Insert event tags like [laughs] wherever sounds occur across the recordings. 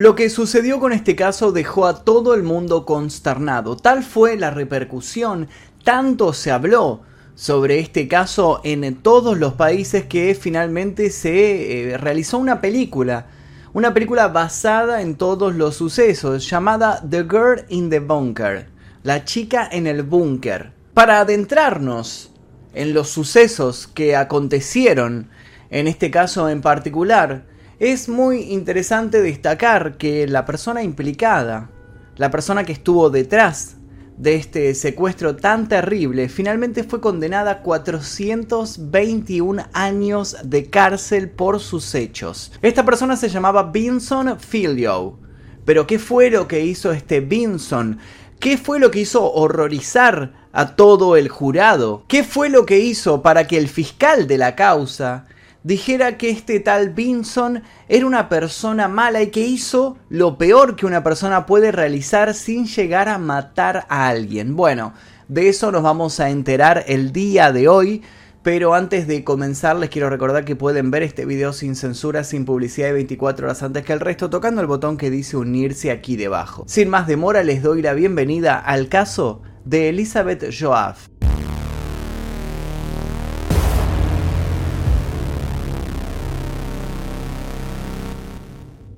Lo que sucedió con este caso dejó a todo el mundo consternado. Tal fue la repercusión, tanto se habló sobre este caso en todos los países que finalmente se eh, realizó una película. Una película basada en todos los sucesos llamada The Girl in the Bunker. La chica en el búnker. Para adentrarnos en los sucesos que acontecieron en este caso en particular, es muy interesante destacar que la persona implicada, la persona que estuvo detrás de este secuestro tan terrible, finalmente fue condenada a 421 años de cárcel por sus hechos. Esta persona se llamaba Vinson Filio. Pero ¿qué fue lo que hizo este Vinson? ¿Qué fue lo que hizo horrorizar a todo el jurado? ¿Qué fue lo que hizo para que el fiscal de la causa dijera que este tal Vinson era una persona mala y que hizo lo peor que una persona puede realizar sin llegar a matar a alguien. Bueno, de eso nos vamos a enterar el día de hoy. Pero antes de comenzar les quiero recordar que pueden ver este video sin censura, sin publicidad y 24 horas antes que el resto tocando el botón que dice unirse aquí debajo. Sin más demora les doy la bienvenida al caso de Elizabeth Joaf.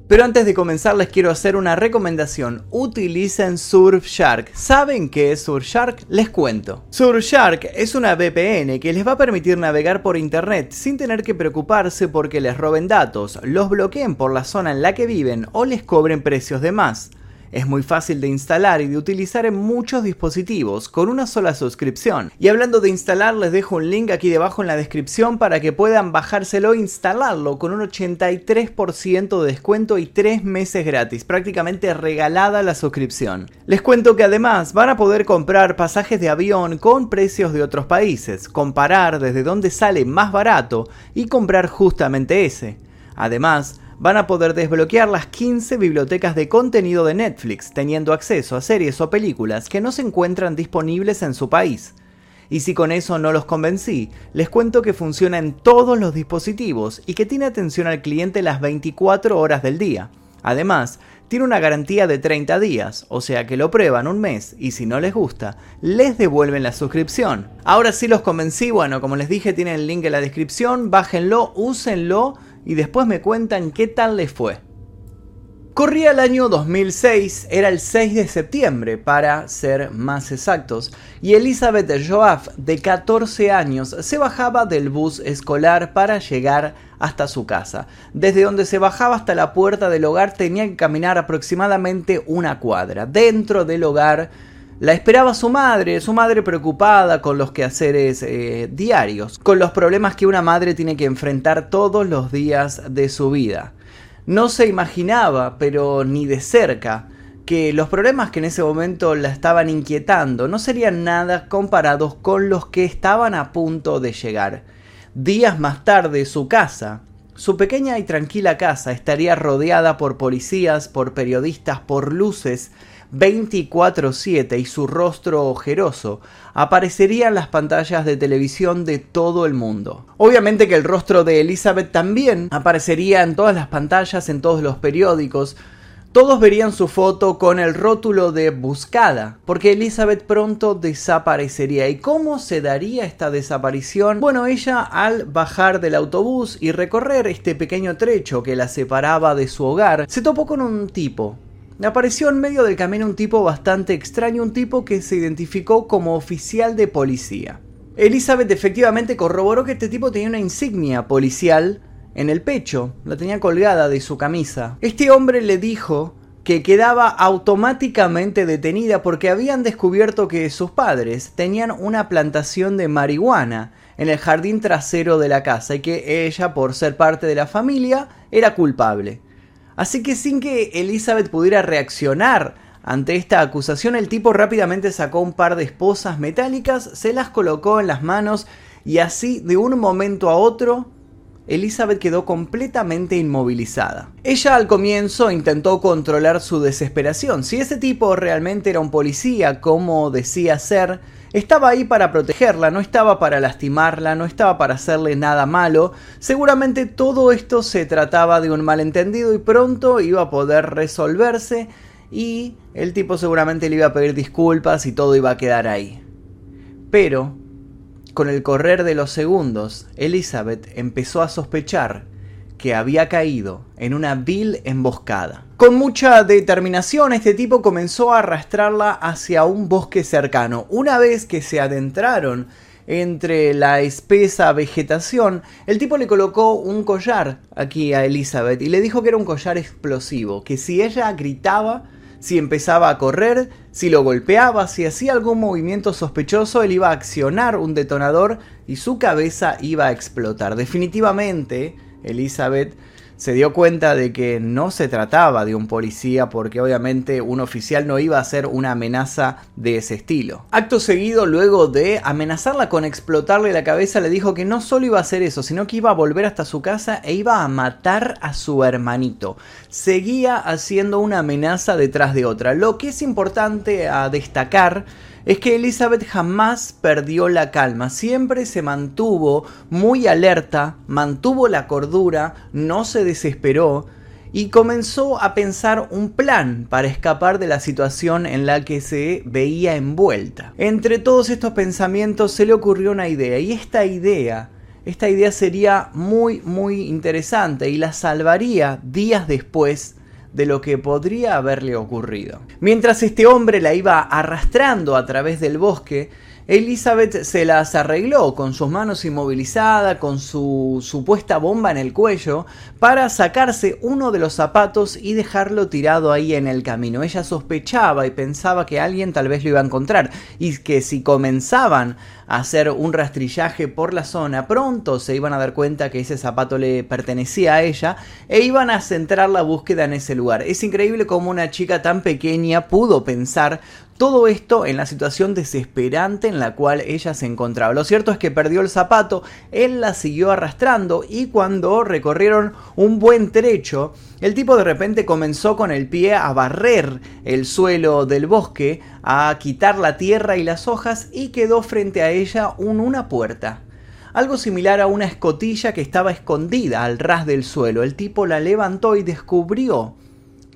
Pero antes de comenzar les quiero hacer una recomendación. Utilicen Surfshark. ¿Saben qué es Surfshark? Les cuento. Surfshark es una VPN que les va a permitir navegar por internet sin tener que preocuparse porque les roben datos, los bloqueen por la zona en la que viven o les cobren precios de más. Es muy fácil de instalar y de utilizar en muchos dispositivos con una sola suscripción. Y hablando de instalar, les dejo un link aquí debajo en la descripción para que puedan bajárselo e instalarlo con un 83% de descuento y 3 meses gratis, prácticamente regalada la suscripción. Les cuento que además van a poder comprar pasajes de avión con precios de otros países, comparar desde dónde sale más barato y comprar justamente ese. Además, van a poder desbloquear las 15 bibliotecas de contenido de Netflix, teniendo acceso a series o películas que no se encuentran disponibles en su país. Y si con eso no los convencí, les cuento que funciona en todos los dispositivos y que tiene atención al cliente las 24 horas del día. Además, tiene una garantía de 30 días, o sea que lo prueban un mes y si no les gusta, les devuelven la suscripción. Ahora sí los convencí, bueno, como les dije, tienen el link en la descripción, bájenlo, úsenlo y después me cuentan qué tal les fue. Corría el año 2006, era el 6 de septiembre para ser más exactos, y Elizabeth Joaf, de 14 años, se bajaba del bus escolar para llegar hasta su casa. Desde donde se bajaba hasta la puerta del hogar tenía que caminar aproximadamente una cuadra. Dentro del hogar la esperaba su madre, su madre preocupada con los quehaceres eh, diarios, con los problemas que una madre tiene que enfrentar todos los días de su vida. No se imaginaba, pero ni de cerca, que los problemas que en ese momento la estaban inquietando no serían nada comparados con los que estaban a punto de llegar. Días más tarde su casa, su pequeña y tranquila casa, estaría rodeada por policías, por periodistas, por luces, 24/7 y su rostro ojeroso aparecería en las pantallas de televisión de todo el mundo. Obviamente que el rostro de Elizabeth también aparecería en todas las pantallas, en todos los periódicos, todos verían su foto con el rótulo de buscada, porque Elizabeth pronto desaparecería. ¿Y cómo se daría esta desaparición? Bueno, ella al bajar del autobús y recorrer este pequeño trecho que la separaba de su hogar, se topó con un tipo, Apareció en medio del camino un tipo bastante extraño, un tipo que se identificó como oficial de policía. Elizabeth efectivamente corroboró que este tipo tenía una insignia policial en el pecho, la tenía colgada de su camisa. Este hombre le dijo que quedaba automáticamente detenida porque habían descubierto que sus padres tenían una plantación de marihuana en el jardín trasero de la casa y que ella, por ser parte de la familia, era culpable. Así que sin que Elizabeth pudiera reaccionar ante esta acusación, el tipo rápidamente sacó un par de esposas metálicas, se las colocó en las manos y así de un momento a otro Elizabeth quedó completamente inmovilizada. Ella al comienzo intentó controlar su desesperación. Si ese tipo realmente era un policía, como decía ser, estaba ahí para protegerla, no estaba para lastimarla, no estaba para hacerle nada malo. Seguramente todo esto se trataba de un malentendido y pronto iba a poder resolverse y el tipo seguramente le iba a pedir disculpas y todo iba a quedar ahí. Pero, con el correr de los segundos, Elizabeth empezó a sospechar que había caído en una vil emboscada. Con mucha determinación, este tipo comenzó a arrastrarla hacia un bosque cercano. Una vez que se adentraron entre la espesa vegetación, el tipo le colocó un collar aquí a Elizabeth y le dijo que era un collar explosivo, que si ella gritaba, si empezaba a correr, si lo golpeaba, si hacía algún movimiento sospechoso, él iba a accionar un detonador y su cabeza iba a explotar. Definitivamente, Elizabeth se dio cuenta de que no se trataba de un policía porque obviamente un oficial no iba a ser una amenaza de ese estilo. Acto seguido, luego de amenazarla con explotarle la cabeza, le dijo que no solo iba a hacer eso, sino que iba a volver hasta su casa e iba a matar a su hermanito. Seguía haciendo una amenaza detrás de otra. Lo que es importante a destacar es que Elizabeth jamás perdió la calma, siempre se mantuvo muy alerta, mantuvo la cordura, no se desesperó y comenzó a pensar un plan para escapar de la situación en la que se veía envuelta. Entre todos estos pensamientos se le ocurrió una idea y esta idea esta idea sería muy muy interesante y la salvaría días después de lo que podría haberle ocurrido. Mientras este hombre la iba arrastrando a través del bosque, Elizabeth se las arregló con sus manos inmovilizadas, con su supuesta bomba en el cuello, para sacarse uno de los zapatos y dejarlo tirado ahí en el camino. Ella sospechaba y pensaba que alguien tal vez lo iba a encontrar y que si comenzaban hacer un rastrillaje por la zona, pronto se iban a dar cuenta que ese zapato le pertenecía a ella e iban a centrar la búsqueda en ese lugar. Es increíble cómo una chica tan pequeña pudo pensar todo esto en la situación desesperante en la cual ella se encontraba. Lo cierto es que perdió el zapato, él la siguió arrastrando y cuando recorrieron un buen trecho, el tipo de repente comenzó con el pie a barrer el suelo del bosque, a quitar la tierra y las hojas y quedó frente a ella un, una puerta. Algo similar a una escotilla que estaba escondida al ras del suelo. El tipo la levantó y descubrió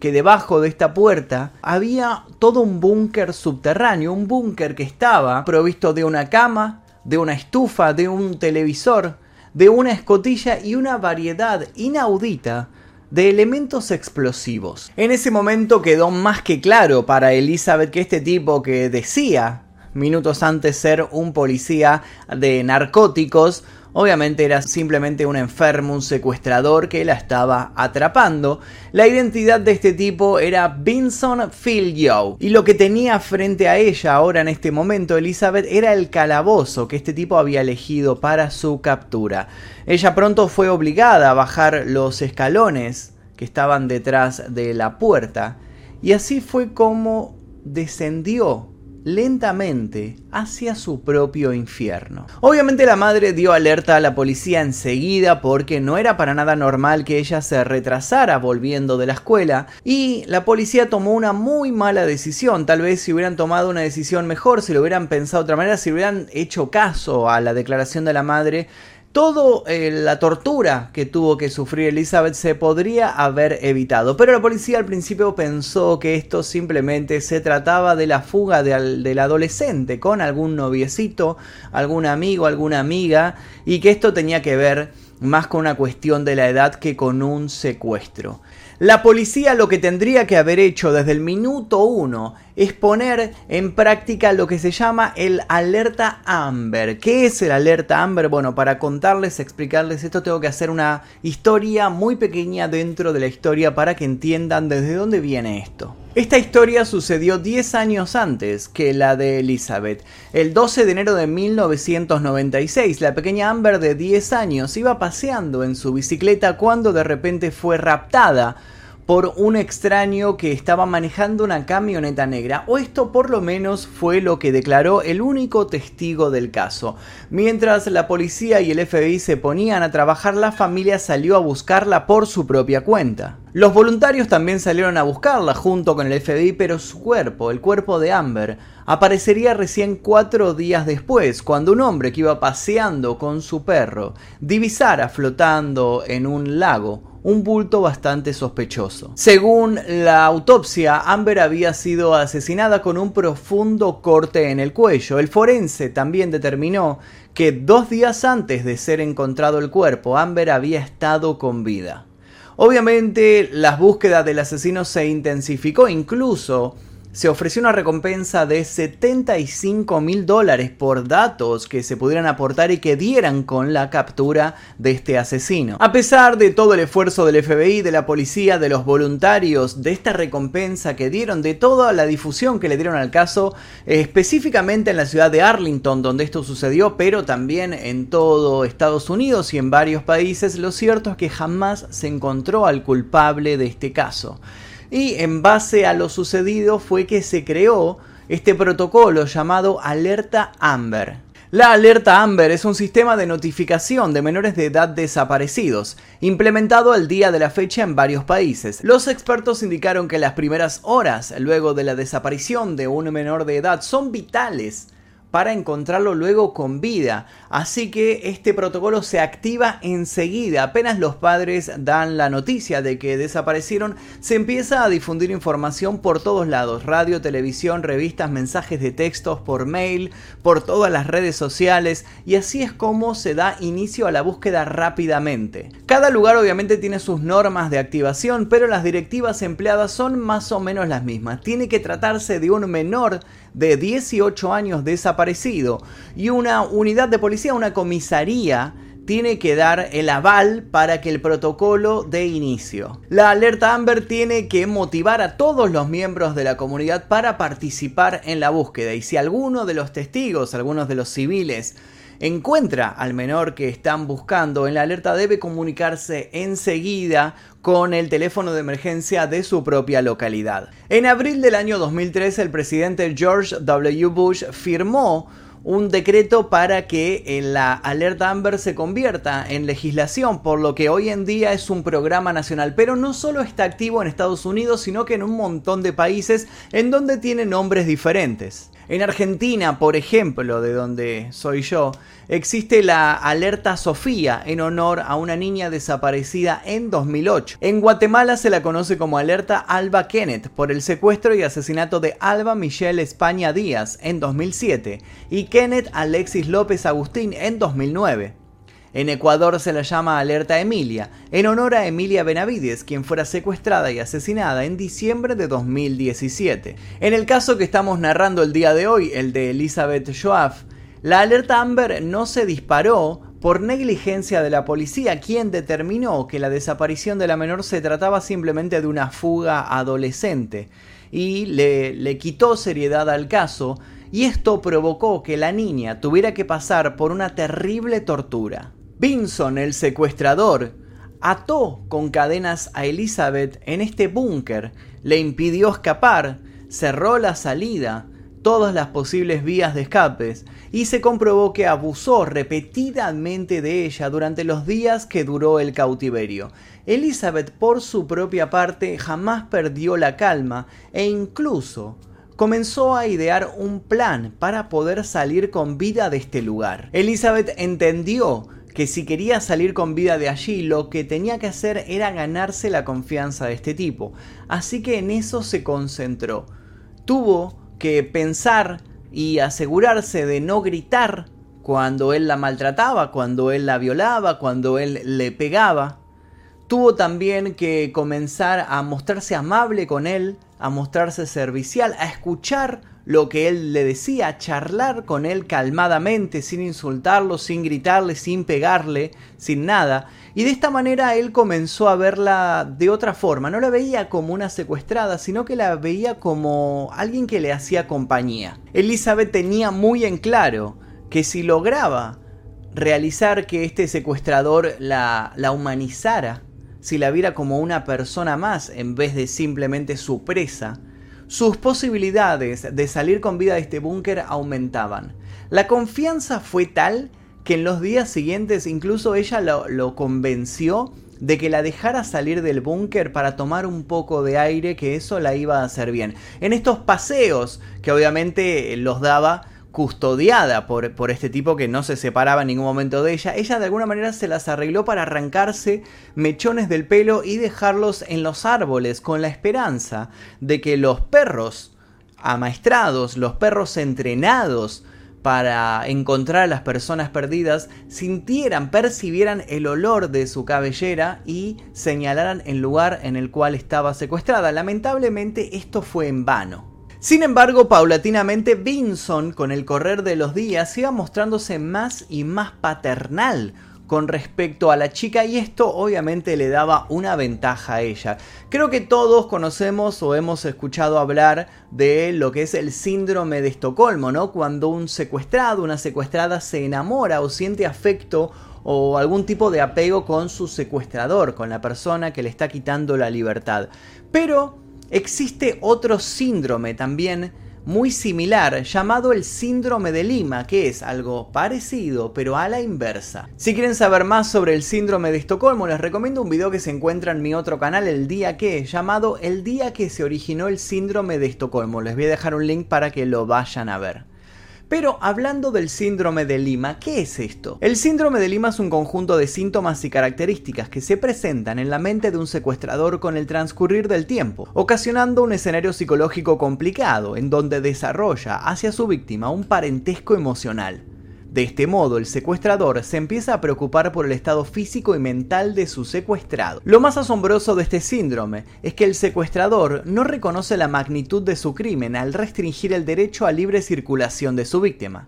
que debajo de esta puerta había todo un búnker subterráneo, un búnker que estaba provisto de una cama, de una estufa, de un televisor, de una escotilla y una variedad inaudita de elementos explosivos. En ese momento quedó más que claro para Elizabeth que este tipo que decía minutos antes ser un policía de narcóticos Obviamente era simplemente un enfermo, un secuestrador que la estaba atrapando. La identidad de este tipo era Vinson Philyo. Y lo que tenía frente a ella ahora en este momento Elizabeth era el calabozo que este tipo había elegido para su captura. Ella pronto fue obligada a bajar los escalones que estaban detrás de la puerta. Y así fue como descendió lentamente hacia su propio infierno. Obviamente la madre dio alerta a la policía enseguida porque no era para nada normal que ella se retrasara volviendo de la escuela y la policía tomó una muy mala decisión. Tal vez si hubieran tomado una decisión mejor, si lo hubieran pensado de otra manera, si hubieran hecho caso a la declaración de la madre, Toda eh, la tortura que tuvo que sufrir Elizabeth se podría haber evitado, pero la policía al principio pensó que esto simplemente se trataba de la fuga del adolescente con algún noviecito, algún amigo, alguna amiga, y que esto tenía que ver más con una cuestión de la edad que con un secuestro. La policía lo que tendría que haber hecho desde el minuto uno es poner en práctica lo que se llama el alerta Amber. ¿Qué es el alerta Amber? Bueno, para contarles, explicarles esto, tengo que hacer una historia muy pequeña dentro de la historia para que entiendan desde dónde viene esto. Esta historia sucedió 10 años antes que la de Elizabeth. El 12 de enero de 1996, la pequeña Amber de 10 años iba paseando en su bicicleta cuando de repente fue raptada por un extraño que estaba manejando una camioneta negra, o esto por lo menos fue lo que declaró el único testigo del caso. Mientras la policía y el FBI se ponían a trabajar, la familia salió a buscarla por su propia cuenta. Los voluntarios también salieron a buscarla junto con el FBI, pero su cuerpo, el cuerpo de Amber, aparecería recién cuatro días después, cuando un hombre que iba paseando con su perro divisara flotando en un lago un bulto bastante sospechoso. Según la autopsia, Amber había sido asesinada con un profundo corte en el cuello. El forense también determinó que dos días antes de ser encontrado el cuerpo, Amber había estado con vida. Obviamente las búsquedas del asesino se intensificó, incluso se ofreció una recompensa de 75 mil dólares por datos que se pudieran aportar y que dieran con la captura de este asesino. A pesar de todo el esfuerzo del FBI, de la policía, de los voluntarios, de esta recompensa que dieron, de toda la difusión que le dieron al caso, específicamente en la ciudad de Arlington donde esto sucedió, pero también en todo Estados Unidos y en varios países, lo cierto es que jamás se encontró al culpable de este caso y en base a lo sucedido fue que se creó este protocolo llamado Alerta Amber. La alerta Amber es un sistema de notificación de menores de edad desaparecidos, implementado al día de la fecha en varios países. Los expertos indicaron que las primeras horas luego de la desaparición de un menor de edad son vitales para encontrarlo luego con vida. Así que este protocolo se activa enseguida. Apenas los padres dan la noticia de que desaparecieron, se empieza a difundir información por todos lados. Radio, televisión, revistas, mensajes de textos, por mail, por todas las redes sociales. Y así es como se da inicio a la búsqueda rápidamente. Cada lugar obviamente tiene sus normas de activación, pero las directivas empleadas son más o menos las mismas. Tiene que tratarse de un menor de 18 años desaparecido y una unidad de policía, una comisaría, tiene que dar el aval para que el protocolo dé inicio. La alerta Amber tiene que motivar a todos los miembros de la comunidad para participar en la búsqueda y si alguno de los testigos, algunos de los civiles, encuentra al menor que están buscando en la alerta debe comunicarse enseguida con el teléfono de emergencia de su propia localidad. En abril del año 2003 el presidente George W. Bush firmó un decreto para que la alerta Amber se convierta en legislación, por lo que hoy en día es un programa nacional, pero no solo está activo en Estados Unidos, sino que en un montón de países en donde tiene nombres diferentes. En Argentina, por ejemplo, de donde soy yo, existe la alerta Sofía en honor a una niña desaparecida en 2008. En Guatemala se la conoce como alerta Alba Kenneth por el secuestro y asesinato de Alba Michelle España Díaz en 2007 y Kenneth Alexis López Agustín en 2009. En Ecuador se la llama Alerta Emilia, en honor a Emilia Benavides, quien fuera secuestrada y asesinada en diciembre de 2017. En el caso que estamos narrando el día de hoy, el de Elizabeth Joaf, la alerta Amber no se disparó por negligencia de la policía, quien determinó que la desaparición de la menor se trataba simplemente de una fuga adolescente y le, le quitó seriedad al caso, y esto provocó que la niña tuviera que pasar por una terrible tortura. Vinson, el secuestrador, ató con cadenas a Elizabeth en este búnker, le impidió escapar, cerró la salida, todas las posibles vías de escapes y se comprobó que abusó repetidamente de ella durante los días que duró el cautiverio. Elizabeth por su propia parte jamás perdió la calma e incluso comenzó a idear un plan para poder salir con vida de este lugar. Elizabeth entendió que si quería salir con vida de allí, lo que tenía que hacer era ganarse la confianza de este tipo. Así que en eso se concentró. Tuvo que pensar y asegurarse de no gritar cuando él la maltrataba, cuando él la violaba, cuando él le pegaba. Tuvo también que comenzar a mostrarse amable con él, a mostrarse servicial, a escuchar lo que él le decía, charlar con él calmadamente, sin insultarlo, sin gritarle, sin pegarle, sin nada. Y de esta manera él comenzó a verla de otra forma. No la veía como una secuestrada, sino que la veía como alguien que le hacía compañía. Elizabeth tenía muy en claro que si lograba realizar que este secuestrador la, la humanizara, si la viera como una persona más en vez de simplemente su presa, sus posibilidades de salir con vida de este búnker aumentaban. La confianza fue tal que en los días siguientes incluso ella lo, convenció de que la dejara salir del búnker para tomar un poco de aire, que eso la iba a hacer bien. En estos paseos, que obviamente los daba custodiada por, por, este tipo que no se separaba en ningún momento de ella, ella de alguna manera se las arregló para arrancarse mechones del pelo y dejarlos en los árboles con la esperanza de que los perros amaestrados, los perros entrenados para encontrar a las personas perdidas, sintieran, percibieran el olor de su cabellera y señalaran el lugar en el cual estaba secuestrada. Lamentablemente esto fue en vano. Sin embargo, paulatinamente Vinson, con el correr de los días, iba mostrándose más y más paternal con respecto a la chica y esto obviamente le daba una ventaja a ella. Creo que todos conocemos o hemos escuchado hablar de lo que es el síndrome de Estocolmo, ¿no? Cuando un secuestrado, una secuestrada se enamora o siente afecto o algún tipo de apego con su secuestrador, con la persona que le está quitando la libertad. Pero existe otro síndrome también muy similar llamado el síndrome de Lima, que es algo parecido pero a la inversa. Si quieren saber más sobre el síndrome de Estocolmo, les recomiendo un video que se encuentra en mi otro canal, El Día Que, llamado El Día que se originó el síndrome de Estocolmo. Les voy a dejar un link para que lo vayan a ver. Pero hablando del síndrome de Lima, ¿qué es esto? El síndrome de Lima es un conjunto de síntomas y características que se presentan en la mente de un secuestrador con el transcurrir del tiempo, ocasionando un escenario psicológico complicado en donde desarrolla hacia su víctima un parentesco emocional. De este modo, el secuestrador se empieza a preocupar por el estado físico y mental de su secuestrado. Lo más asombroso de este síndrome es que el secuestrador no reconoce la magnitud de su crimen al restringir el derecho a libre circulación de su víctima.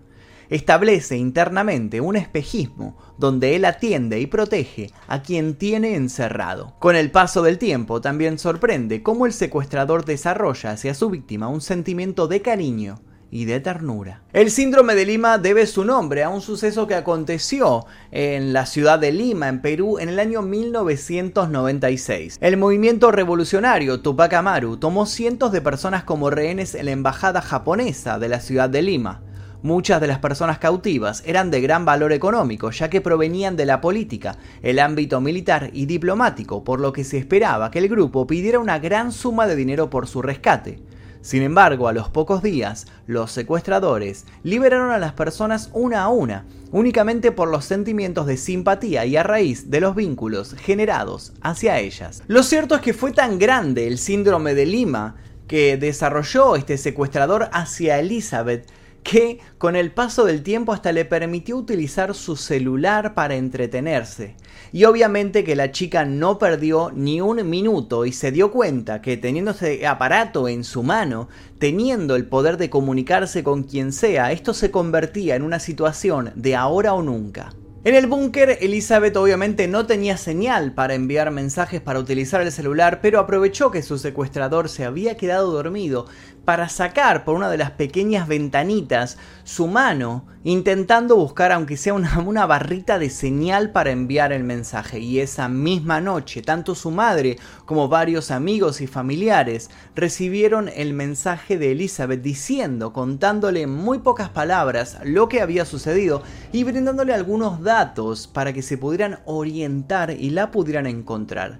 Establece internamente un espejismo donde él atiende y protege a quien tiene encerrado. Con el paso del tiempo también sorprende cómo el secuestrador desarrolla hacia su víctima un sentimiento de cariño y de ternura. El síndrome de Lima debe su nombre a un suceso que aconteció en la ciudad de Lima, en Perú, en el año 1996. El movimiento revolucionario Tupac Amaru tomó cientos de personas como rehenes en la embajada japonesa de la ciudad de Lima. Muchas de las personas cautivas eran de gran valor económico, ya que provenían de la política, el ámbito militar y diplomático, por lo que se esperaba que el grupo pidiera una gran suma de dinero por su rescate. Sin embargo, a los pocos días, los secuestradores liberaron a las personas una a una, únicamente por los sentimientos de simpatía y a raíz de los vínculos generados hacia ellas. Lo cierto es que fue tan grande el síndrome de Lima que desarrolló este secuestrador hacia Elizabeth que con el paso del tiempo hasta le permitió utilizar su celular para entretenerse. Y obviamente que la chica no perdió ni un minuto y se dio cuenta que teniendo ese aparato en su mano, teniendo el poder de comunicarse con quien sea, esto se convertía en una situación de ahora o nunca. En el búnker, Elizabeth obviamente no tenía señal para enviar mensajes para utilizar el celular, pero aprovechó que su secuestrador se había quedado dormido para sacar por una de las pequeñas ventanitas su mano, intentando buscar aunque sea [laughs] una, barrita de señal para enviar el mensaje. Y esa misma noche, tanto su madre como varios amigos y familiares recibieron el mensaje de Elizabeth diciendo, contándole en muy pocas palabras lo que había sucedido y brindándole algunos datos para que se pudieran orientar y la pudieran encontrar.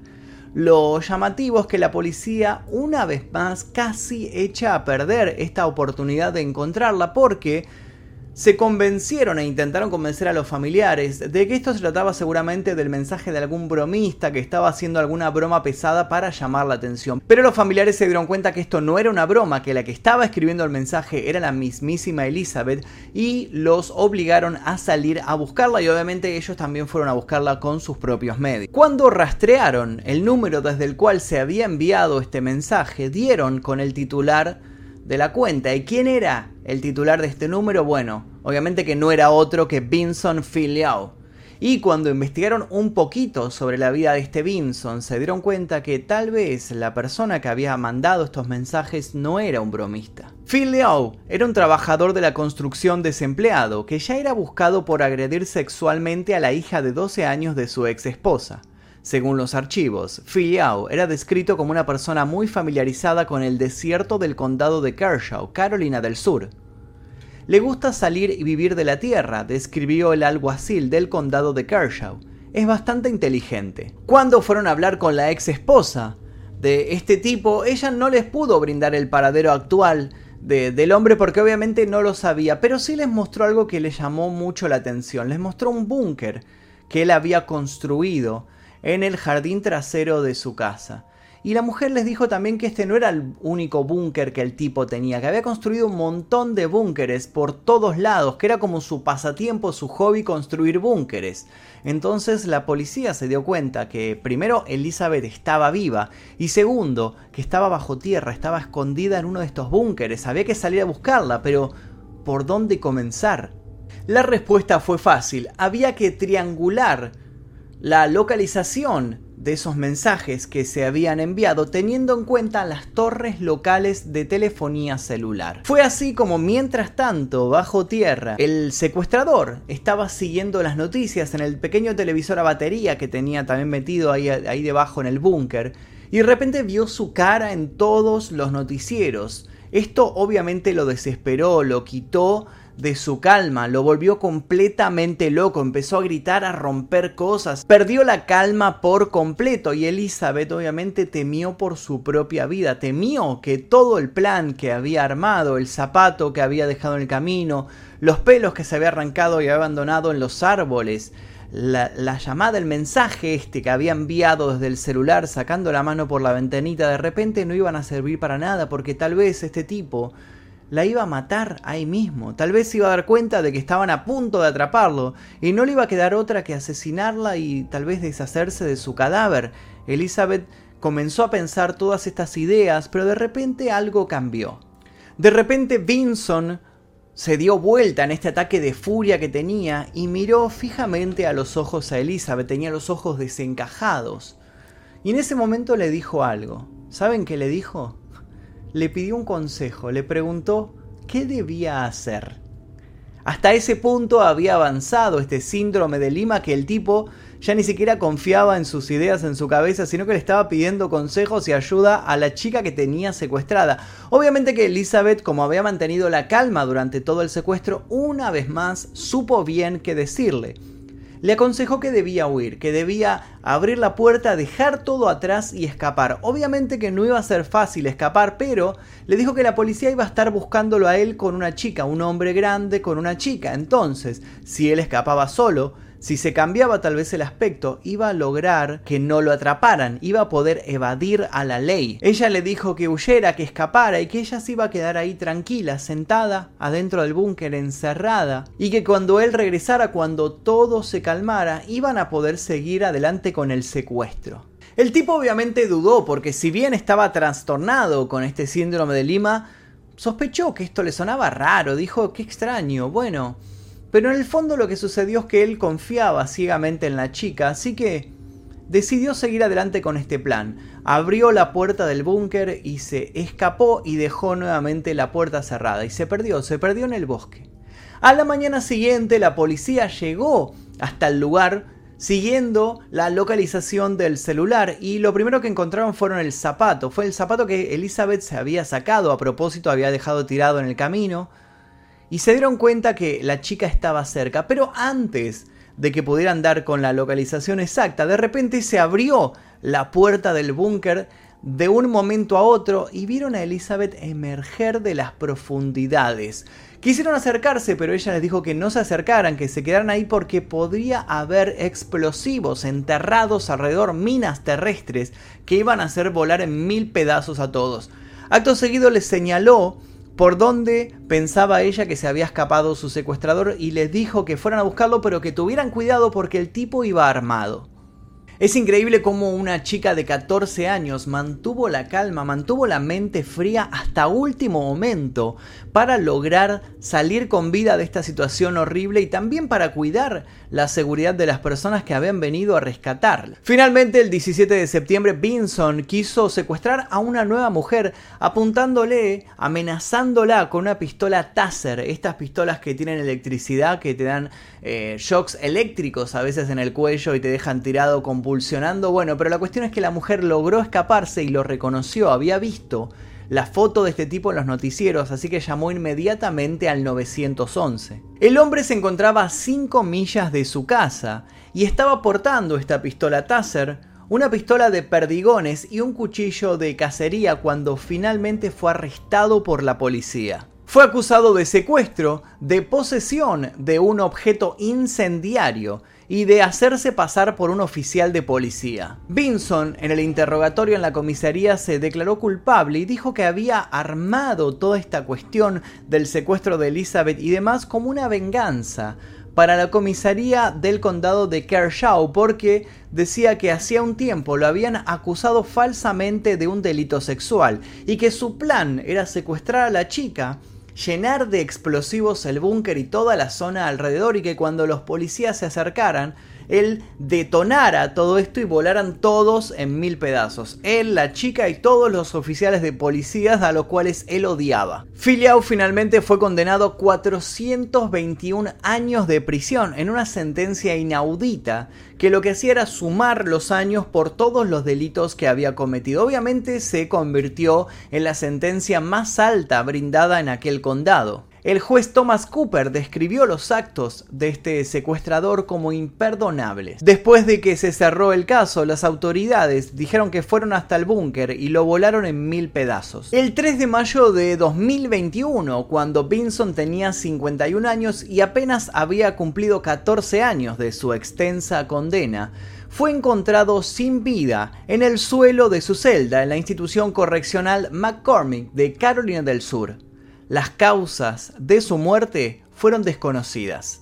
Lo llamativo es que la policía una vez más casi echa a perder esta oportunidad de encontrarla porque se convencieron e intentaron convencer a los familiares de que esto se trataba seguramente del mensaje de algún bromista que estaba haciendo alguna broma pesada para llamar la atención. Pero los familiares se dieron cuenta que esto no era una broma, que la que estaba escribiendo el mensaje era la mismísima Elizabeth y los obligaron a salir a buscarla y obviamente ellos también fueron a buscarla con sus propios medios. Cuando rastrearon el número desde el cual se había enviado este mensaje, dieron con el titular de la cuenta. ¿Y quién era el titular de este número? Bueno, obviamente que no era otro que Vinson Filiao. Y cuando investigaron un poquito sobre la vida de este Vinson, se dieron cuenta que tal vez la persona que había mandado estos mensajes no era un bromista. Phil era un trabajador de la construcción desempleado que ya era buscado por agredir sexualmente a la hija de 12 años de su ex esposa. Según los archivos, Filiao era descrito como una persona muy familiarizada con el desierto del condado de Kershaw, Carolina del Sur. Le gusta salir y vivir de la tierra, describió el alguacil del condado de Kershaw. es bastante inteligente. Cuando fueron a hablar con la ex esposa de este tipo, ella no les pudo brindar el paradero actual del hombre porque obviamente no lo sabía, pero sí les mostró algo que le llamó mucho la atención. Les mostró un búnker que él había construido en el jardín trasero de su casa. Y la mujer les dijo también que este no era el único búnker que el tipo tenía, que había construido un montón de búnkeres por todos lados, que era como su pasatiempo, su hobby construir búnkeres. Entonces la policía se dio cuenta que primero Elizabeth estaba viva y segundo que estaba bajo tierra, estaba escondida en uno de estos búnkeres, había que salir a buscarla, pero ¿por dónde comenzar? La respuesta fue fácil, había que triangular la localización de esos mensajes que se habían enviado teniendo en cuenta las torres locales de telefonía celular. Fue así como mientras tanto, bajo tierra, el secuestrador estaba siguiendo las noticias en el pequeño televisor a batería que tenía también metido ahí, ahí debajo en el búnker y de repente vio su cara en todos los noticieros. Esto obviamente lo desesperó, lo quitó de su calma, lo volvió completamente loco, empezó a gritar, a romper cosas, perdió la calma por completo y Elizabeth obviamente temió por su propia vida, temió que todo el plan que había armado, el zapato que había dejado en el camino, los pelos que se había arrancado y abandonado en los árboles, la, la, llamada, el mensaje este que había enviado desde el celular sacando la mano por la ventanita, de repente no iban a servir para nada porque tal vez este tipo la iba a matar ahí mismo. Tal vez se iba a dar cuenta de que estaban a punto de atraparlo y no le iba a quedar otra que asesinarla y tal vez deshacerse de su cadáver. Elizabeth comenzó a pensar todas estas ideas, pero de repente algo cambió. De repente Vinson se dio vuelta en este ataque de furia que tenía y miró fijamente a los ojos a Elizabeth. Tenía los ojos desencajados. Y en ese momento le dijo algo. ¿Saben qué le dijo? Le pidió un consejo, le preguntó qué debía hacer. Hasta ese punto había avanzado este síndrome de Lima que el tipo ya ni siquiera confiaba en sus ideas en su cabeza, sino que le estaba pidiendo consejos y ayuda a la chica que tenía secuestrada. Obviamente que Elizabeth, como había mantenido la calma durante todo el secuestro, una vez más supo bien qué decirle le aconsejó que debía huir, que debía abrir la puerta, dejar todo atrás y escapar. Obviamente que no iba a ser fácil escapar, pero le dijo que la policía iba a estar buscándolo a él con una chica, un hombre grande con una chica. Entonces, si él escapaba solo, si se cambiaba tal vez el aspecto, iba a lograr que no lo atraparan, iba a poder evadir a la ley. Ella le dijo que huyera, que escapara y que ella se iba a quedar ahí tranquila, sentada, adentro del búnker, encerrada, y que cuando él regresara, cuando todo se calmara, iban a poder seguir adelante con el secuestro. El tipo obviamente dudó porque si bien estaba trastornado con este síndrome de Lima, sospechó que esto le sonaba raro, dijo, qué extraño, bueno, pero en el fondo lo que sucedió es que él confiaba ciegamente en la chica, así que decidió seguir adelante con este plan. Abrió la puerta del búnker y se escapó y dejó nuevamente la puerta cerrada y se perdió, se perdió en el bosque. A la mañana siguiente la policía llegó hasta el lugar siguiendo la localización del celular y lo primero que encontraron fueron el zapato. Fue el zapato que Elizabeth se había sacado a propósito, había dejado tirado en el camino y se dieron cuenta que la chica estaba cerca, pero antes de que pudieran dar con la localización exacta, de repente se abrió la puerta del búnker de un momento a otro y vieron a Elizabeth emerger de las profundidades. Quisieron acercarse, pero ella les dijo que no se acercaran, que se quedaran ahí porque podría haber explosivos enterrados alrededor, minas terrestres que iban a hacer volar en mil pedazos a todos. Acto seguido les señaló por dónde pensaba ella que se había escapado su secuestrador y les dijo que fueran a buscarlo pero que tuvieran cuidado porque el tipo iba armado. Es increíble cómo una chica de 14 años mantuvo la calma, mantuvo la mente fría hasta último momento para lograr salir con vida de esta situación horrible y también para cuidar la seguridad de las personas que habían venido a rescatarla. Finalmente, el 17 de septiembre, Vinson quiso secuestrar a una nueva mujer apuntándole, amenazándola con una pistola Taser, estas pistolas que tienen electricidad, que te dan eh, shocks eléctricos a veces en el cuello y te dejan tirado Bueno, pero la cuestión es que la mujer logró escaparse y lo reconoció, había visto la foto de este tipo en los noticieros, así que llamó inmediatamente al 911. El hombre se encontraba a 5 millas de su casa y estaba portando esta pistola Taser, una pistola de perdigones y un cuchillo de cacería cuando finalmente fue arrestado por la policía. Fue acusado de secuestro, de posesión de un objeto incendiario y de hacerse pasar por un oficial de policía. Vinson, en el interrogatorio en la comisaría, se declaró culpable y dijo que había armado toda esta cuestión del secuestro de Elizabeth y demás como una venganza para la comisaría del condado de Kershaw porque decía que hacía un tiempo lo habían acusado falsamente de un delito sexual y que su plan era secuestrar a la chica llenar de explosivos el búnker y toda la zona alrededor y que cuando los policías se acercaran, él detonara todo esto y volaran todos en mil pedazos. Él, la chica y todos los oficiales de policías a los cuales él odiaba. Filiau finalmente fue condenado a 421 años de prisión en una sentencia inaudita que lo que hacía era sumar los años por todos los delitos que había cometido. Obviamente se convirtió en la sentencia más alta brindada en aquel condado. El juez Thomas Cooper describió los actos de este secuestrador como imperdonables. Después de que se cerró el caso, las autoridades dijeron que fueron hasta el búnker y lo volaron en mil pedazos. El 3 de mayo de 2021, cuando Vinson tenía 51 años y apenas había cumplido 14 años de su extensa condena, fue encontrado sin vida en el suelo de su celda en la institución correccional McCormick de Carolina del Sur las causas de su muerte fueron desconocidas.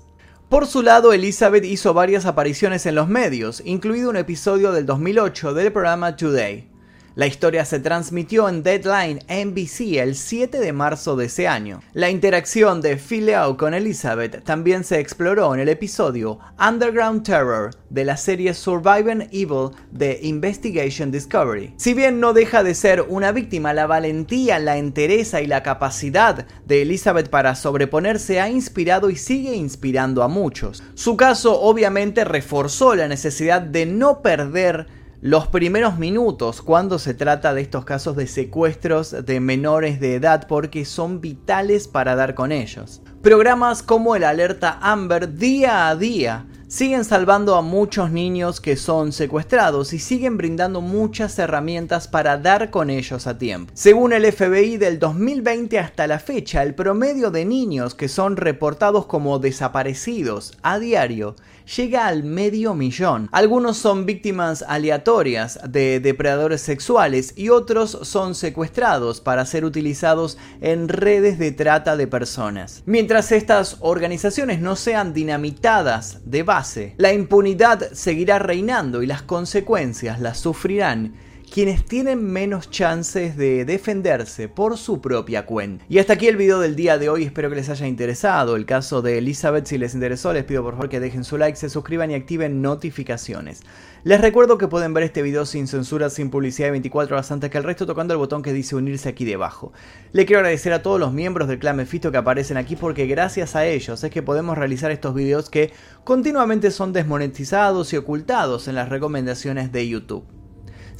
Por su lado, Elizabeth hizo varias apariciones en los medios, incluido un episodio del 2008 del programa Today. La historia se transmitió en Deadline NBC el 7 de marzo de ese año. La interacción de Phil con Elizabeth también se exploró en el episodio Underground Terror de la serie Surviving Evil de Investigation Discovery. Si bien no deja de ser una víctima, la valentía, la entereza y la capacidad de Elizabeth para sobreponerse ha inspirado y sigue inspirando a muchos. Su caso obviamente reforzó la necesidad de no perder los primeros minutos cuando se trata de estos casos de secuestros de menores de edad porque son vitales para dar con ellos. Programas como el Alerta Amber día a día siguen salvando a muchos niños que son secuestrados y siguen brindando muchas herramientas para dar con ellos a tiempo. Según el FBI del 2020 hasta la fecha, el promedio de niños que son reportados como desaparecidos a diario llega al medio millón. Algunos son víctimas aleatorias de depredadores sexuales y otros son secuestrados para ser utilizados en redes de trata de personas. Mientras estas organizaciones no sean dinamitadas de base, la impunidad seguirá reinando y las consecuencias las sufrirán quienes tienen menos chances de defenderse por su propia cuenta. Y hasta aquí el video del día de hoy, espero que les haya interesado. El caso de Elizabeth, si les interesó, les pido por favor que dejen su like, se suscriban y activen notificaciones. Les recuerdo que pueden ver este video sin censura, sin publicidad y 24 horas antes que el resto tocando el botón que dice unirse aquí debajo. Le quiero agradecer a todos los miembros del clan Mephisto que aparecen aquí porque gracias a ellos es que podemos realizar estos videos que continuamente son desmonetizados y ocultados en las recomendaciones de YouTube.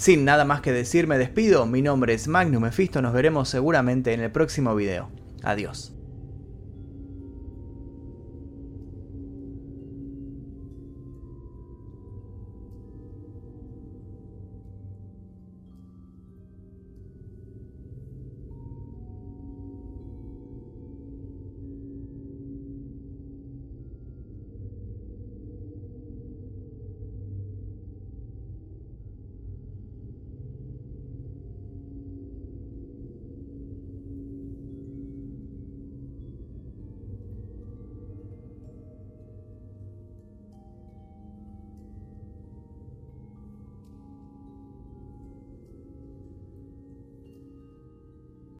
Sin nada más que decir, me despido. Mi nombre es Magnum Mephisto. Nos veremos seguramente en el próximo video. Adiós.